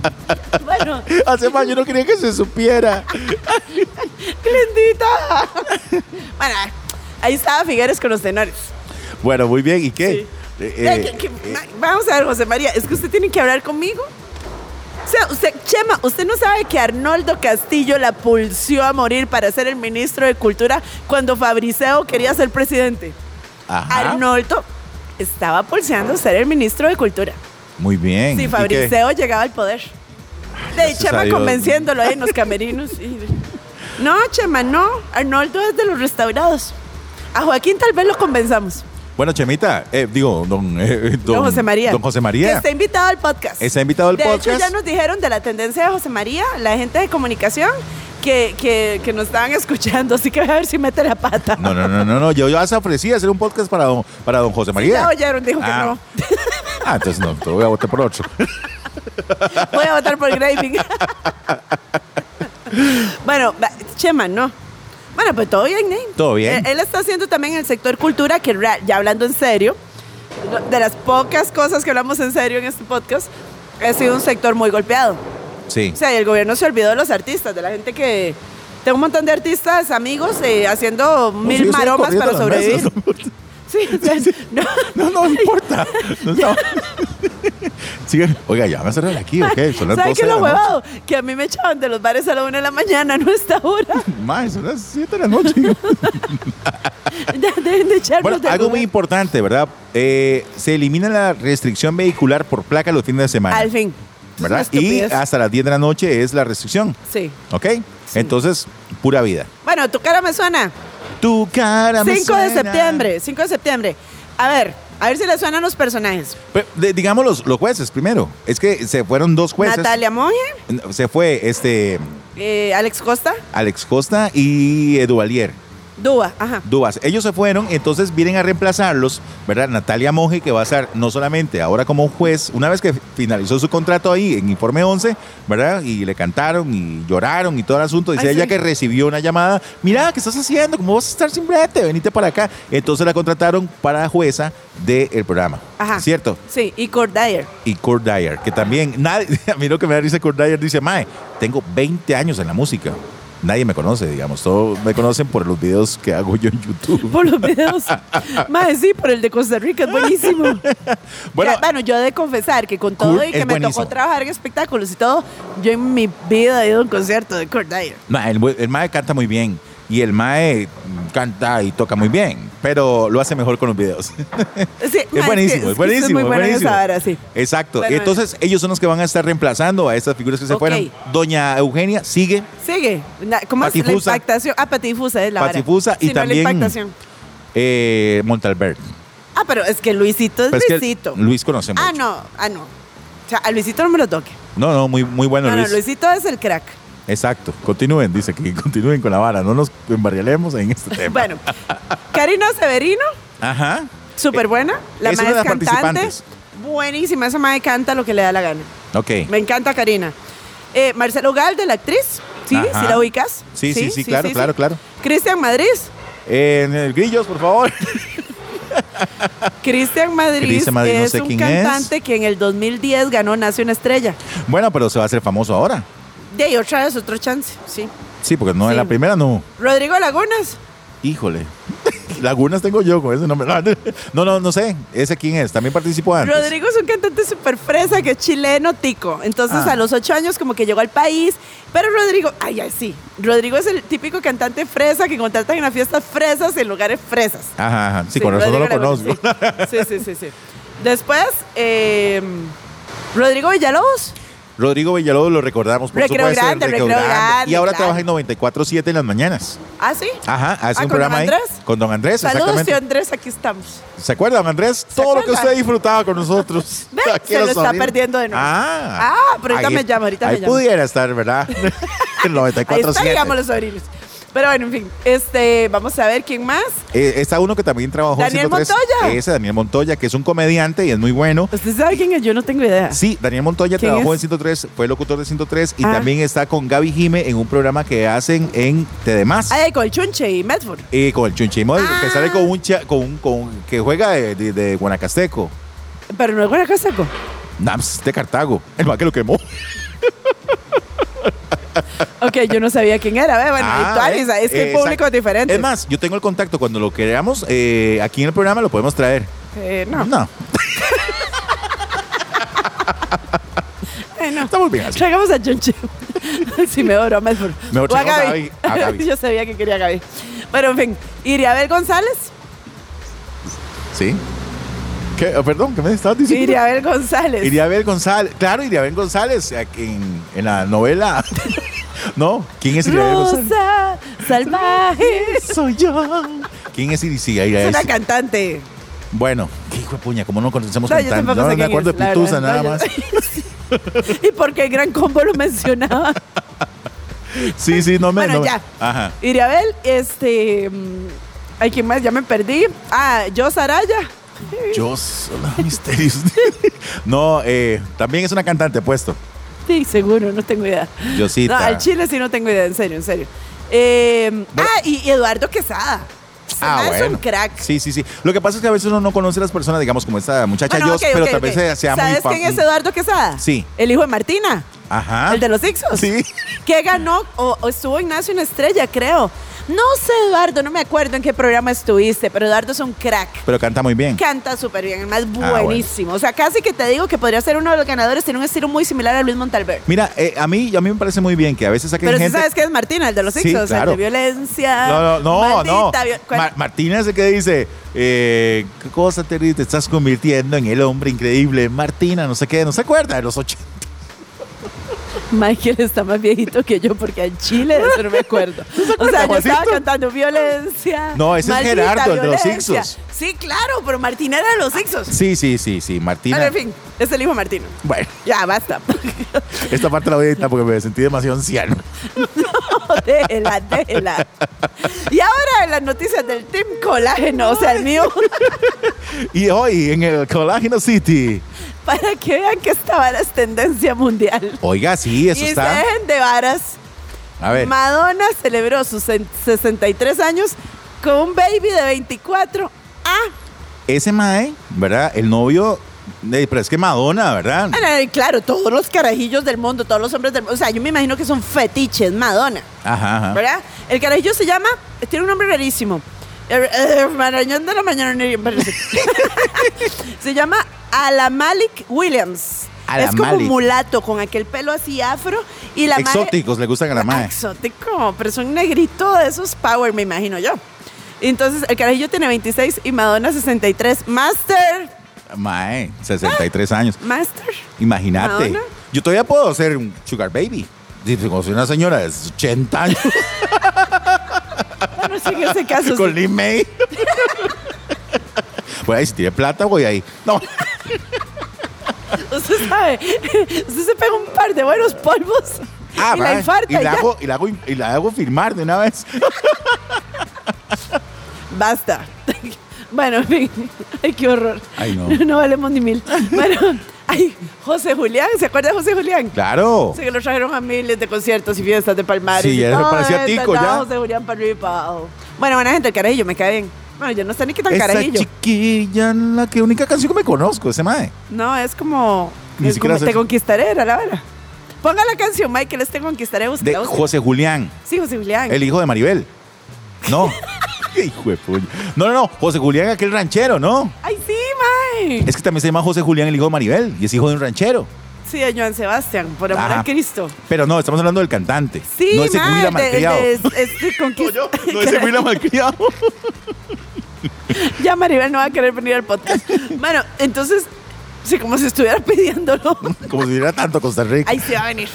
Bueno,
Hace más yo no quería que se supiera.
Glendita. Bueno, ahí estaba Figueres con los tenores.
Bueno, muy bien. ¿Y qué?
Sí.
Eh, eh, eh,
vamos a ver, José María, es que usted tiene que hablar conmigo. O sea, usted, Chema, usted no sabe que Arnoldo Castillo la pulsió a morir para ser el ministro de Cultura cuando Fabriceo quería ser presidente.
ajá.
Arnoldo estaba pulseando ser el ministro de Cultura.
Muy bien.
Si. Fabriceo llegaba al poder. De Chema convenciéndolo ahí en los camerinos. y- No, Chema, no. Arnoldo es de los restaurados. A Joaquín tal vez lo convenzamos.
Bueno, Chemita, eh, digo, don, eh, don,
Don, José María.
Don José
Que
María.
está invitado al podcast.
Está invitado al
de
podcast.
hecho, ya nos dijeron de la tendencia de José María, la gente de comunicación, que, que, que nos estaban escuchando. Así que voy a ver si mete la pata.
No, no, no, no, no. Yo ya se ofrecía hacer un podcast para don, para don José María.
Ya oyeron, dijo que
Ah.
no.
Ah, entonces no, te voy a votar por otro.
Voy a votar por Graving. bueno, Chema, no. Bueno, pues todo bien, Name.
Todo bien.
Él, él está haciendo también el sector cultura, que ya hablando en serio, de las pocas cosas que hablamos en serio en este podcast, ha sido un sector muy golpeado.
Sí.
O sea, y el gobierno se olvidó de los artistas, de la gente que... Tengo un montón de artistas, amigos, eh, haciendo
No,
mil
sí,
maromas para sobrevivir. Sí, o sea, no.
No, no, no importa. No. Sigan. Oiga, ya me a cerrar aquí, ok. Son las
¿Sabes
12
qué es
de
lo huevado? Que a mí me echaban de los bares a la una de la mañana, no a esta hora.
Mae, son las 7 de la noche.
Ya deben de echarnos
bueno,
de
algo muy importante, ¿verdad? Eh, se elimina la restricción vehicular por placa los fines de semana.
Al fin.
¿Verdad? Y hasta las 10 de la noche es la restricción.
Sí.
¿Ok? Entonces, pura vida.
Bueno, tu cara me suena.
Tu cara me
5 de
suena.
septiembre, 5 de septiembre. A ver, a ver si le suenan los personajes.
Pe- de- digamos los, los jueces primero. Es que se fueron dos jueces.
Natalia Monge,
Se fue este
eh, Alex Costa,
Alex Costa y Eduvalier.
Dúa, ajá.
Dubas. Ellos se fueron, entonces vienen a reemplazarlos, ¿verdad? Natalia Monge, que va a estar no solamente ahora como juez, una vez que finalizó su contrato ahí en Informe 11, ¿verdad? Y le cantaron y lloraron y todo el asunto. Dice
Ay,
ella
sí.
que recibió una llamada, mira, ¿qué estás haciendo? ¿Cómo vas a estar sin brete? Venite para acá. Entonces la contrataron para jueza del programa.
Ajá.
¿Cierto?
Sí, y Kurt Dyer.
Y Kurt Dyer, que también, nadie, a mí lo que me da risa Kurt Dyer dice, Mae, tengo 20 años en la música. Nadie me conoce, digamos, todos me conocen por los videos que hago yo en YouTube.
Por los videos. Más sí, por el de Costa Rica, es buenísimo.
Bueno,
Ya, bueno, yo he de confesar que con todo y que me
buenísimo.
tocó trabajar en espectáculos y todo, yo en mi vida he ido a un concierto de Kurt Dyer.
Ma, el, el Mae canta muy bien y el Mae canta y toca muy bien, pero lo hace mejor con los videos.
Sí,
Es buenísimo, es buenísimo. es
buena en
buenísimo.
vara, sí.
Exacto.
Bueno,
Entonces, ellos son los que van a estar reemplazando a estas figuras que se
Ok.
fueron. Doña Eugenia sigue.
Sigue. ¿Cómo es la
Patifusa.
impactación? Ah, patifusa es la vara.
Patifusa y
Sí, no,
también-
la.
Eh, Montalbert.
Ah, pero es que Luisito es
Pero es que
Luisito.
Luis conoce mucho.
Ah, no, ah, no. O sea, a Luisito no me lo toque.
No, no, muy, muy bueno
no, no,
Luis.
Luisito es el crack.
Exacto. Continúen, dice que continúen con la vara. No nos embarrialemos en este tema.
Bueno, Karina Severino,
Ajá.
súper buena. La
es una
madre
de
es
las
cantante. Buenísima, esa madre canta lo que le da la gana.
Ok.
Me encanta Karina. Eh, Marcelo Galde, la actriz. ¿Sí?
Ajá.
¿Sí la ubicas?
Sí, sí, sí, claro, claro, claro.
Cristian Madrid.
En el Grillos, por favor.
Cristian Madrid
Cristian Madrid, no
es
sé
un
quién
cantante que en el 2010 ganó Nace una estrella.
bueno, pero se va a hacer famoso ahora.
De ahí otra vez otro chance, sí.
Sí, porque no en
Sí.
la primera no.
Rodrigo Lagunas.
Híjole. Lagunas tengo yo con ese nombre. No, no, no sé. ¿Ese quién es? También participó antes.
Rodrigo es un cantante súper fresa que es chileno tico. Entonces
Ah.
a los ocho años como que llegó al país. Pero Rodrigo, ay, ay, sí. Rodrigo es el típico cantante fresa que contratan en las fiestas fresas en lugares fresas.
Ajá, ajá. Sí, con razón no lo
Rodrigo
conozco.
Lagunas, Sí, sí, sí, sí. sí. Después, eh, Rodrigo Villalobos.
Rodrigo Villalobos lo recordamos, por
Recreo
supuesto.
Grande,
Recreo
Recreo Grande,
Y ahora
claro.
trabaja en 94.7 en las mañanas.
Ah, sí.
Ajá, hace
Ah,
un
¿con
programa
don
ahí. Con don Andrés,
Saludos,
exactamente.
tío Andrés, aquí estamos.
¿Se acuerda, don Andrés? Todo lo que usted disfrutaba con nosotros.
Se lo está perdiendo de nuevo.
Ah.
Ah, pero ahorita
Ahí-
me llama, ahorita me
ahí
llama.
pudiera estar, ¿verdad? en
Ahí está,
94.7.
los sobrinos. Pero bueno, en fin, este, vamos a ver quién más.
Eh, está uno que también trabajó
Daniel
en 103.
Montoya.
Ese, Daniel Montoya, que es un comediante y es muy bueno.
¿Usted sabe quién es? Yo no tengo idea.
Sí, Daniel Montoya
¿Quién
trabajó
es?
en 103, fue locutor de 103 y
Ah.
también está con Gaby Jime en un programa que hacen en TDMás.
Ay, con el Chunche y Medford.
Y con el Chunchimo,
Ah.
que sale con un, cha- con un con, que juega de, de- de Guanacasteco.
Pero no es Guanacasteco.
Nams de Cartago. El más que lo quemó.
Ok, yo no sabía quién era. Bueno,
Ah,
y tú, Alisa,
eh,
es que el público es diferente.
Es más, yo tengo el contacto cuando lo queramos. eh, aquí en el programa lo podemos traer.
Eh, no,
No,
no.
estamos bien así.
Traigamos a Chunche. si me oro.
Mejor
O a Gaby.
Gaby, a Gaby.
yo sabía que quería a Gaby. Pero en fin, Iriabel González.
¿Sí? ¿Qué? Oh, perdón, ¿qué me estabas diciendo?
Iriabel González.
Iriabel González. Claro, Iriabel González eh, en, en la novela. ¿No? ¿Quién es Iriabel González?
Rosa salvaje.
Soy yo. ¿Quién es Iriabel?
Es una cantante.
Bueno, qué hijo de puña, como no conocemos
No, tampoco
No, me acuerdo
es,
de Pitusa
verdad.
nada
No,
más.
y porque el gran combo lo mencionaba.
Sí, sí, no me.
Bueno,
no me-
ya.
Ajá.
Iriabel, este. mm, Ay, ¿quién más? Ya me perdí. Ah, yo Saraya.
Yo soy misterios. no, eh, también es una cantante, puesto.
Sí, seguro, no tengo idea.
Yosita.
No, al chile sí no tengo idea, en serio, en serio. Eh, Ah, y, Eduardo Quesada.
Ah, bueno.
Es un crack.
Sí, sí, sí. Lo que pasa es que a veces uno no conoce a las personas, digamos, como esta muchacha
Bueno,
Jos,
ok,
pero
ok,
tal vez sea, sea muy
¿Sabes quién es Eduardo Quesada?
Sí.
El hijo de Martina.
Ajá.
El de los Ixos.
Sí.
Que ganó, o, o estuvo Ignacio una estrella, creo. No sé, Eduardo, no me acuerdo en qué programa estuviste, pero Eduardo es un crack.
Pero canta muy bien.
Canta súper bien, además
Ah,
buenísimo. O sea, casi que te digo que podría ser uno de los ganadores, tiene un estilo muy similar a Luis Montalver.
Mira, eh, a mí a mí me parece muy bien que a veces saquen
Pero sí
gente.
sabes que es Martina, el de los
Sí,
Ixos,
claro.
el de violencia.
No, no, no, no.
maldita viol- ¿Cuál?
Ma- Martínez es el que dice, eh, qué cosa terrible, te estás convirtiendo en el hombre increíble. Martina, no sé qué, no se acuerda de los 80.
Michael está más viejito que yo porque en Chile de eso no me acuerdo. O sea, yo estaba cantando violencia.
No, ese es Gerardo, el de los. Ixos.
Sí, claro, pero Martín era de los Ixos.
Sí, sí, sí, sí, Martina.
Bueno, en fin, es el hijo Martino.
Bueno,
Ya, basta.
esta parte la voy a editar porque me sentí demasiado anciano.
déjela, déjela. Y ahora en las noticias del Team Colágeno, o sea, el mío,
Y hoy en el Colágeno City.
para que vean que esta vara es tendencia mundial.
Oiga, sí, eso
y se
está.
dejen de varas.
A ver.
Madonna celebró sus en- 63 años con un baby de 24. Ah,
Ese mae, ¿verdad? El novio. pero es que Madonna, ¿verdad?
ah, claro, todos los carajillos del mundo, todos los hombres del mundo. O sea, yo me imagino que son fetiches, Madonna.
Ajá, ajá.
¿Verdad? El carajillo se llama, tiene un nombre rarísimo. El- el Marañón de la mañana. se llama Alamalik Williams. Es como mulato con aquel pelo así afro y la
Exóticos le gustan a la
Ah,
mae.
Exótico, pero es un negrito de esos power, me imagino yo. Entonces, el carajillo tiene 26 y Madonna 63. Master,
Mae, 63 años.
master.
Imagínate. Yo todavía puedo ser un sugar baby. Si una señora de 80 años
Bueno, sí, en ese caso.
con
sí.
May. Ahí, si tiene plata, voy ahí. No,
Usted sabe, usted se pega un par de buenos polvos
ah,
y la infarta.
y,
y
la
ya.
hago, y, la hago, y la hago firmar de una vez.
Basta. Bueno, en fin. Ay, qué horror.
Ay, no.
No valemos ni mil. Bueno, ay, José Julián, ¿se acuerda de José Julián?
Claro.
Sí, que lo trajeron a miles de conciertos y fiestas de Palmares.
Sí,
y
ya
todo
parecía tico, ya.
José Julián para arriba y para abajo. Bueno, buena gente, el carajillo, me cae bien. Bueno, yo no sé ni qué tan
Esa
carajillo.
chiquilla, la que única canción que me conozco, ese mae.
No, es como.
Ni
es
siquiera
como
sé-
Te conquistaré, era la verdad. Ponga la canción, Michael, es Te conquistaré.
De
búsquela, búsquela.
José Julián,
Sí, José Julián.
el hijo de Maribel. No. hijo de puño. No, no, no. José Julián, aquel ranchero, ¿no?
Ay, sí,
Es que también se llama José Julián, el hijo de Maribel, y es hijo de un ranchero.
Sí, de Joan Sebastián, por amor
Ajá.
a Cristo.
Pero no, estamos hablando del cantante.
Sí,
no ese
de-
malcriado.
de- es- es conquist-
No, no ese Huila malcriado.
Ya Maribel no va a querer venir al podcast. Bueno, entonces, sí, como si estuviera pidiéndolo.
Como si hubiera tanto Costa Rica.
Ahí sí va a venir.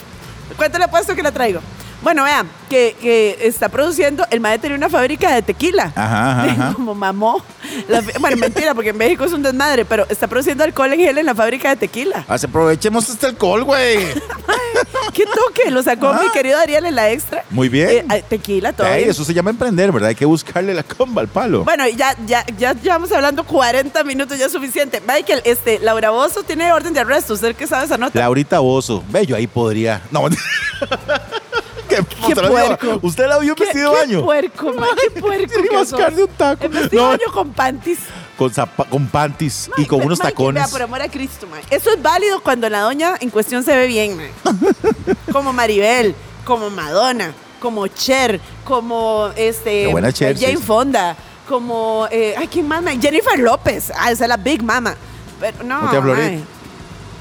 ¿Cuánto le he puesto que la traigo? Bueno, vean, que, que está produciendo, el maestro tenía una fábrica de tequila.
Ajá, ajá, ajá.
Como mamó. La- bueno, mentira, porque en México es un desmadre, pero está produciendo alcohol en gel en la fábrica de tequila.
Así aprovechemos este alcohol, güey.
¿Qué toque? Lo sacó
Ah.
mi querido Ariel en la extra.
Muy bien.
Eh, ah, tequila, todo. Bien.
eso se llama emprender, ¿verdad? Hay que buscarle la comba al palo.
Bueno, ya, ya, ya llevamos hablando 40 minutos, ya es suficiente. Michael, este, Laura Bozo tiene orden de arresto. ¿Usted qué sabe esa nota?
Laurita Bozo. Yo ahí podría. No, ¿Qué,
Qué puerco.
¿Usted la vio en
¿Qué,
vestido
qué
baño?
puerco, ma, qué puerco. Que
mascar
sos.
de un taco.
En vestido
No.
baño con panties.
Con, con panties y
Mike,
con unos
Michael,
tacones.
vea, por amor a Cristo, ma. Eso es válido cuando la doña en cuestión se ve bien, ma. Como Maribel, como Madonna, como Cher, como este
Qué Cher,
Jane
sí.
Fonda, como eh, ay, ¿quién más? Jennifer López. Ah, esa es la Big Mama. Pero no.
No te.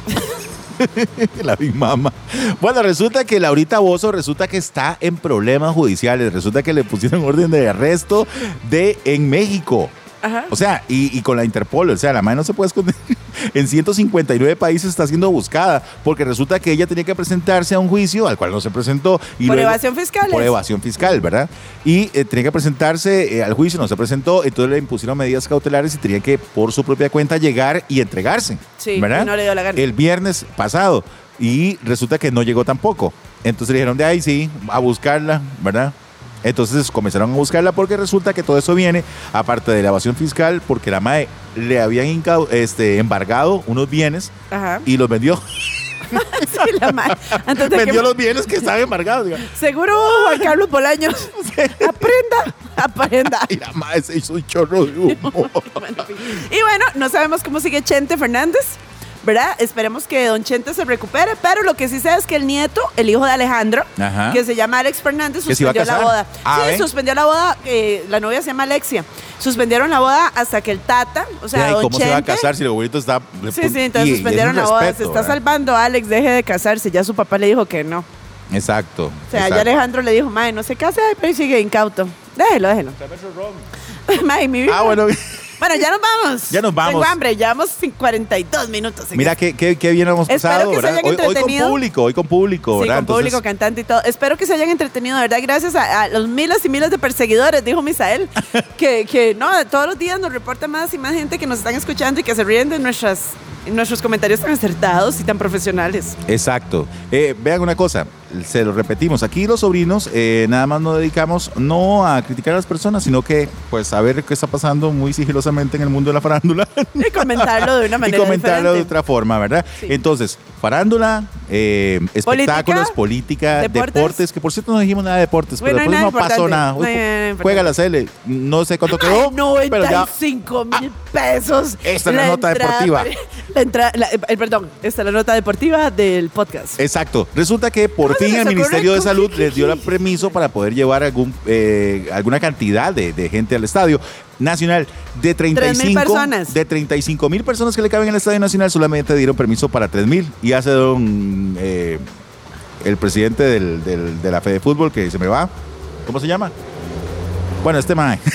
La Big Mama. Bueno, resulta que Laurita Bozo resulta que está en problemas judiciales. Resulta que le pusieron orden de arresto de en México.
Ajá.
O sea, y, y con la Interpol, o sea, la madre no se puede esconder. En 159 países está siendo buscada porque resulta que ella tenía que presentarse a un juicio al cual no se presentó. Y
Por
luego-
evasión fiscal.
Por evasión fiscal, ¿verdad? Y eh, tenía que presentarse eh, al juicio, no se presentó, entonces le impusieron medidas cautelares y tenía que por su propia cuenta llegar y entregarse.
Sí,
¿verdad?
y no le dio la gana.
El viernes pasado y resulta que no llegó tampoco. Entonces le dijeron de ahí sí, a buscarla, ¿verdad? Entonces comenzaron a buscarla porque resulta que todo eso viene, aparte de la evasión fiscal, porque la MAE le habían incau- este, embargado unos bienes
Ajá.
y los vendió.
Sí, la ma- Antes de que-
vendió los bienes que estaban embargados. diga.
Seguro Juan Carlos Bolaños. Aprenda, aprenda.
Y la MAE se hizo un chorro de humo.
Bueno, en fin. Y bueno, no sabemos cómo sigue Chente Fernández, ¿verdad? Esperemos que don Chente se recupere, pero lo que sí sé es que el nieto, el hijo de Alejandro,
Ajá.
que se llama Alex Fernández, suspendió la boda.
Ah,
sí,
¿ve?
suspendió la boda, eh, la novia se llama Alexia. Suspendieron la boda hasta que el Tata, o sea,
Ay,
don
¿Cómo se va a
Chente-
casar si el abuelito está...
Sí, sí, entonces
y- y
suspendieron
un
la boda.
respeto,
se está
¿verdad?
salvando Alex, deje de casarse. Ya su papá le dijo que no.
Exacto.
O sea, ya
exacto.
Alejandro le dijo, mae, no se case, pero sigue incauto. Déjelo, déjelo. Mae, mi vida.
Ah, bueno.
Bueno, ya nos vamos.
Ya nos vamos.
Tengo hambre, llevamos 42 minutos. en
Mira
esto.
qué, qué, qué bien hemos
Espero
pasado,
que se
¿verdad?
hayan
Hoy, hoy con público, hoy con público,
Sí,
¿verdad?
con
Entonces,
público, cantante y todo. Espero que se hayan entretenido, verdad. Gracias a, a los miles y miles de perseguidores, dijo Misael, que, que no, todos los días nos reporta más y más gente que nos están escuchando y que se ríen de nuestras, nuestros comentarios tan acertados y tan profesionales.
Exacto. Eh, vean una cosa, se lo repetimos. Aquí los sobrinos eh, nada más nos dedicamos no a criticar a las personas, sino que pues a ver qué está pasando muy sigilosamente en el mundo de la farándula
Y comentarlo de una
y
manera
comentarlo de otra forma, ¿verdad?
Sí.
Entonces, farándula, eh, espectáculos, política,
deportes.
deportes. que por cierto no dijimos nada de deportes,
Bueno,
pero
no
después no
nada
pasó nada.
No.
Juega la Cele, no sé cuánto quedó,
Ay,
pero ya
95 mil pesos.
Esta es la nota deportiva.
La entrada, la- eh, perdón, esta es la nota deportiva del podcast.
Exacto. Resulta que por
¿Cómo se
fin el Ministerio de Salud les dio el permiso para poder llevar algún, eh, alguna cantidad de, de gente al estadio nacional de 35
personas.
de 35 mil personas que le caben en el estadio nacional solamente dieron permiso para 3 mil y hace don eh, el presidente del- del- de la Fede Fútbol que se me va ¿cómo se llama? bueno este mae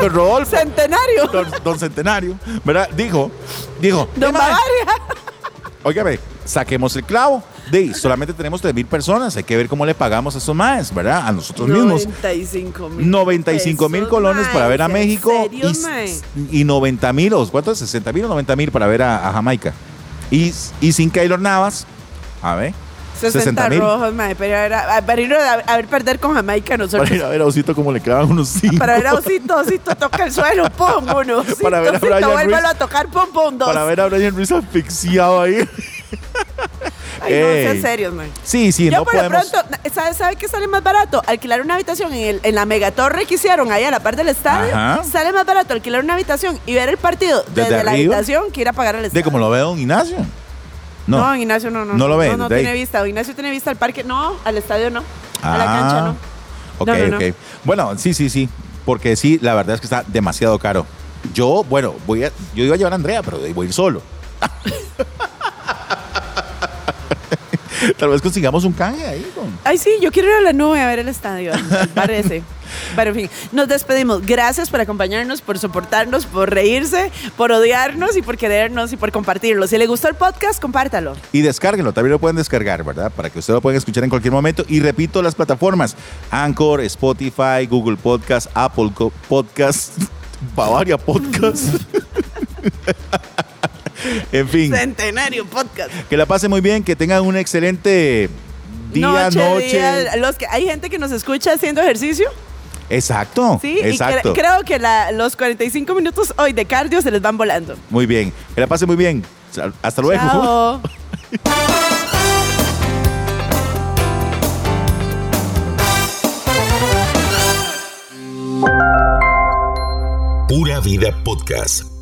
Don Rodolfo
Centenario.
don, don Centenario ¿verdad? dijo dijo
Don
"Eh, mae,
Bavaria.
Óigame, saquemos el clavo. De, solamente tenemos 3 mil personas. Hay que ver cómo le pagamos a esos maes, ¿verdad? A nosotros mismos.
95 mil.
95 mil colones para ver a México
¿En
y,
serio, mae?
y 90 mil, ¿o cuánto es? 60 mil o 90 mil para ver a, a Jamaica. Y, y sin Keylor Navas, a ver,
60
60 mil.
rojos, mae, para, ir a, para ir a, a ver perder con Jamaica nosotros.
Para ir a ver a Osito cómo le clavan unos 5.
Para ver a Osito, Osito toca el suelo, pum, uno. Osito,
Para ver a
Osito,
Brian
vuélvelo
Ruiz.
a tocar, pum, pum, dos.
Para ver a Brian Ruiz asfixiado ahí.
Ay, no,
Ey.
sean serios, man.
Sí, sí,
Yo
no
por
podemos.
lo pronto, ¿sabe, ¿sabe qué sale más barato? Alquilar una habitación en, el- en la megatorre que hicieron ahí a la par del estadio.
Ajá.
Sale más barato alquilar una habitación y ver el partido
¿Desde
desde, la
arriba?
habitación que ir a pagar al
De
estadio.
como lo ve don Ignacio.
No,
No.
Ignacio no, no.
No lo ve,
No, no
de ahí.
tiene vista. Ignacio tiene vista al parque. No, al estadio no. a la
Ah,
cancha no.
Ok,
No, no, no.
ok. Bueno, sí, sí, sí. Porque sí, la verdad es que está demasiado caro. Yo, bueno, voy a, yo iba a llevar a Andrea, pero voy a ir solo. Tal vez consigamos un canje ahí. Con...
Ay, sí, yo quiero ir a la nube a ver el estadio. Parece. Pero en fin, nos despedimos. Gracias por acompañarnos, por soportarnos, por reírse, por odiarnos y por querernos y por compartirlo. Si le gustó el podcast, compártalo.
Y descárguenlo, también lo pueden descargar, ¿verdad? Para que ustedes lo puedan escuchar en cualquier momento. Y repito, las plataformas: Anchor, Spotify, Google Podcast, Apple Podcast, Bavaria Podcast. en fin,
Centenario Podcast.
que la pasen muy bien, que tengan un excelente día, noche.
día. los que, hay gente que nos escucha haciendo ejercicio.
Exacto,
Sí,
exacto.
y cre- creo que la- los 45 minutos hoy de cardio se les van volando.
Muy bien, que la pasen muy bien. Hasta luego.
Chao.
Pura Vida Podcast